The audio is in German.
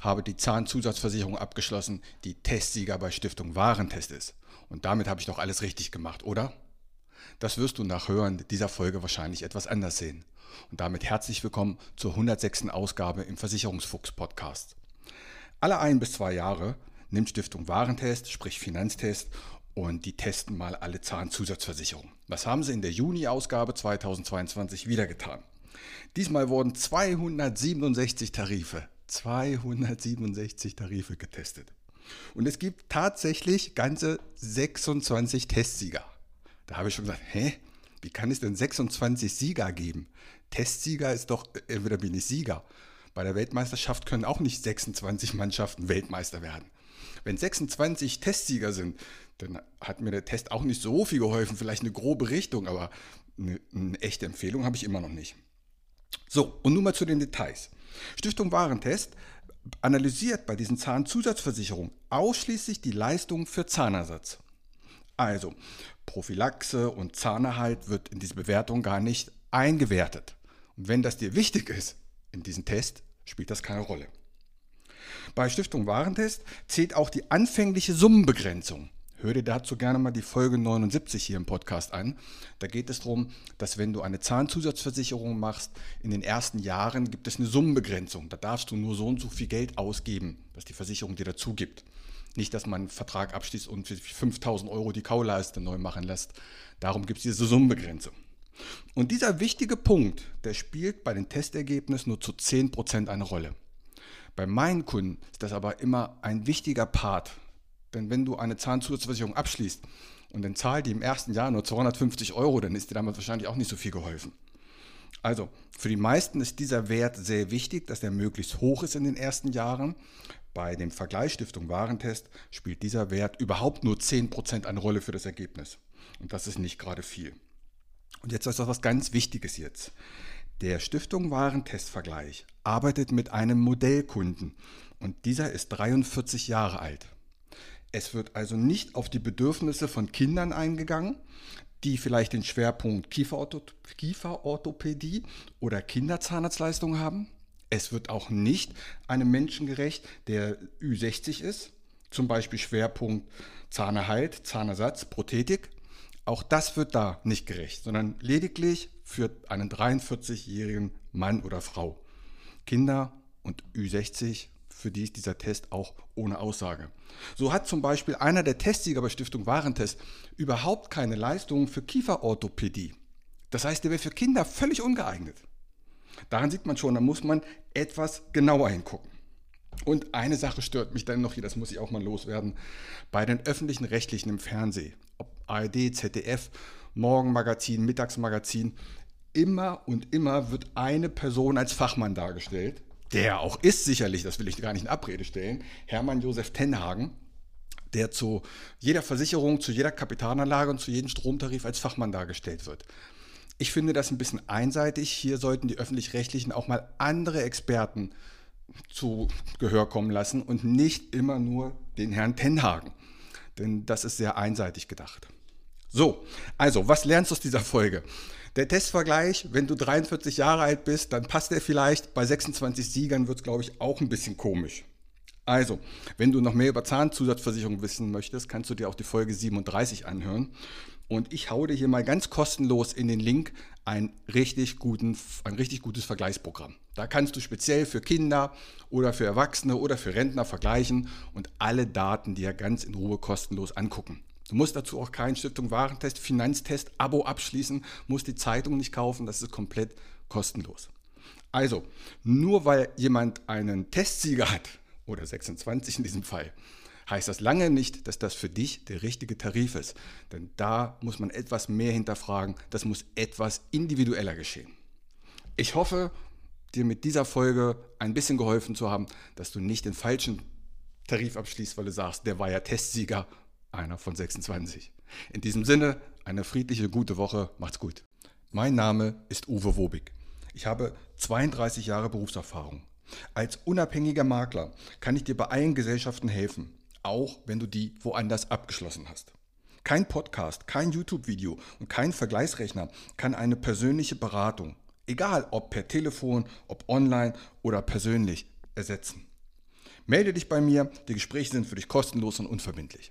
habe die Zahnzusatzversicherung abgeschlossen, die Testsieger bei Stiftung Warentest ist. Und damit habe ich doch alles richtig gemacht, oder? Das wirst du nach Hören dieser Folge wahrscheinlich etwas anders sehen. Und damit herzlich willkommen zur 106. Ausgabe im Versicherungsfuchs Podcast. Alle ein bis zwei Jahre nimmt Stiftung Warentest, sprich Finanztest, und die testen mal alle Zahnzusatzversicherungen. Was haben sie in der Juni-Ausgabe 2022 wieder getan? Diesmal wurden 267 Tarife 267 Tarife getestet. Und es gibt tatsächlich ganze 26 Testsieger. Da habe ich schon gesagt, hä? Wie kann es denn 26 Sieger geben? Testsieger ist doch, entweder bin ich Sieger. Bei der Weltmeisterschaft können auch nicht 26 Mannschaften Weltmeister werden. Wenn 26 Testsieger sind, dann hat mir der Test auch nicht so viel geholfen. Vielleicht eine grobe Richtung, aber eine, eine echte Empfehlung habe ich immer noch nicht. So, und nun mal zu den Details. Stiftung Warentest analysiert bei diesen Zahnzusatzversicherungen ausschließlich die Leistung für Zahnersatz. Also Prophylaxe und Zahnerhalt wird in diese Bewertung gar nicht eingewertet. Und wenn das dir wichtig ist in diesem Test, spielt das keine Rolle. Bei Stiftung Warentest zählt auch die anfängliche Summenbegrenzung. Hör dir dazu gerne mal die Folge 79 hier im Podcast an. Da geht es darum, dass wenn du eine Zahnzusatzversicherung machst, in den ersten Jahren gibt es eine Summenbegrenzung. Da darfst du nur so und so viel Geld ausgeben, was die Versicherung dir dazu gibt. Nicht, dass man einen Vertrag abschließt und für 5000 Euro die Kauleiste neu machen lässt. Darum gibt es diese Summenbegrenzung. Und dieser wichtige Punkt, der spielt bei den Testergebnissen nur zu 10% eine Rolle. Bei meinen Kunden ist das aber immer ein wichtiger Part denn wenn du eine Zahnzusatzversicherung abschließt und dann zahlt die im ersten Jahr nur 250 Euro, dann ist dir damit wahrscheinlich auch nicht so viel geholfen. Also, für die meisten ist dieser Wert sehr wichtig, dass der möglichst hoch ist in den ersten Jahren. Bei dem Vergleich Stiftung Warentest spielt dieser Wert überhaupt nur 10% eine Rolle für das Ergebnis. Und das ist nicht gerade viel. Und jetzt ist das was ganz Wichtiges jetzt. Der Stiftung Warentestvergleich arbeitet mit einem Modellkunden und dieser ist 43 Jahre alt. Es wird also nicht auf die Bedürfnisse von Kindern eingegangen, die vielleicht den Schwerpunkt Kieferorthopädie oder Kinderzahnarztleistung haben. Es wird auch nicht einem Menschen gerecht, der Ü60 ist, zum Beispiel Schwerpunkt Zahnerhalt, Zahnersatz, Prothetik. Auch das wird da nicht gerecht, sondern lediglich für einen 43-jährigen Mann oder Frau. Kinder und Ü60 für die ist dieser Test auch ohne Aussage. So hat zum Beispiel einer der Testsieger bei Stiftung Warentest überhaupt keine Leistungen für Kieferorthopädie. Das heißt, der wäre für Kinder völlig ungeeignet. Daran sieht man schon, da muss man etwas genauer hingucken. Und eine Sache stört mich dann noch hier, das muss ich auch mal loswerden, bei den öffentlichen Rechtlichen im Fernsehen, ob ARD, ZDF, Morgenmagazin, Mittagsmagazin, immer und immer wird eine Person als Fachmann dargestellt der auch ist sicherlich, das will ich gar nicht in Abrede stellen, Hermann Josef Tenhagen, der zu jeder Versicherung, zu jeder Kapitalanlage und zu jedem Stromtarif als Fachmann dargestellt wird. Ich finde das ein bisschen einseitig. Hier sollten die öffentlich-rechtlichen auch mal andere Experten zu Gehör kommen lassen und nicht immer nur den Herrn Tenhagen. Denn das ist sehr einseitig gedacht. So, also, was lernst du aus dieser Folge? Der Testvergleich, wenn du 43 Jahre alt bist, dann passt der vielleicht. Bei 26 Siegern wird es, glaube ich, auch ein bisschen komisch. Also, wenn du noch mehr über Zahnzusatzversicherung wissen möchtest, kannst du dir auch die Folge 37 anhören. Und ich hau dir hier mal ganz kostenlos in den Link ein richtig, guten, ein richtig gutes Vergleichsprogramm. Da kannst du speziell für Kinder oder für Erwachsene oder für Rentner vergleichen und alle Daten dir ganz in Ruhe kostenlos angucken. Du musst dazu auch keinen Stiftung Warentest, Finanztest, Abo abschließen, musst die Zeitung nicht kaufen, das ist komplett kostenlos. Also, nur weil jemand einen Testsieger hat, oder 26 in diesem Fall, heißt das lange nicht, dass das für dich der richtige Tarif ist. Denn da muss man etwas mehr hinterfragen, das muss etwas individueller geschehen. Ich hoffe, dir mit dieser Folge ein bisschen geholfen zu haben, dass du nicht den falschen Tarif abschließt, weil du sagst, der war ja Testsieger, einer von 26. In diesem Sinne, eine friedliche, gute Woche. Macht's gut. Mein Name ist Uwe Wobig. Ich habe 32 Jahre Berufserfahrung. Als unabhängiger Makler kann ich dir bei allen Gesellschaften helfen, auch wenn du die woanders abgeschlossen hast. Kein Podcast, kein YouTube-Video und kein Vergleichsrechner kann eine persönliche Beratung, egal ob per Telefon, ob online oder persönlich, ersetzen. Melde dich bei mir, die Gespräche sind für dich kostenlos und unverbindlich.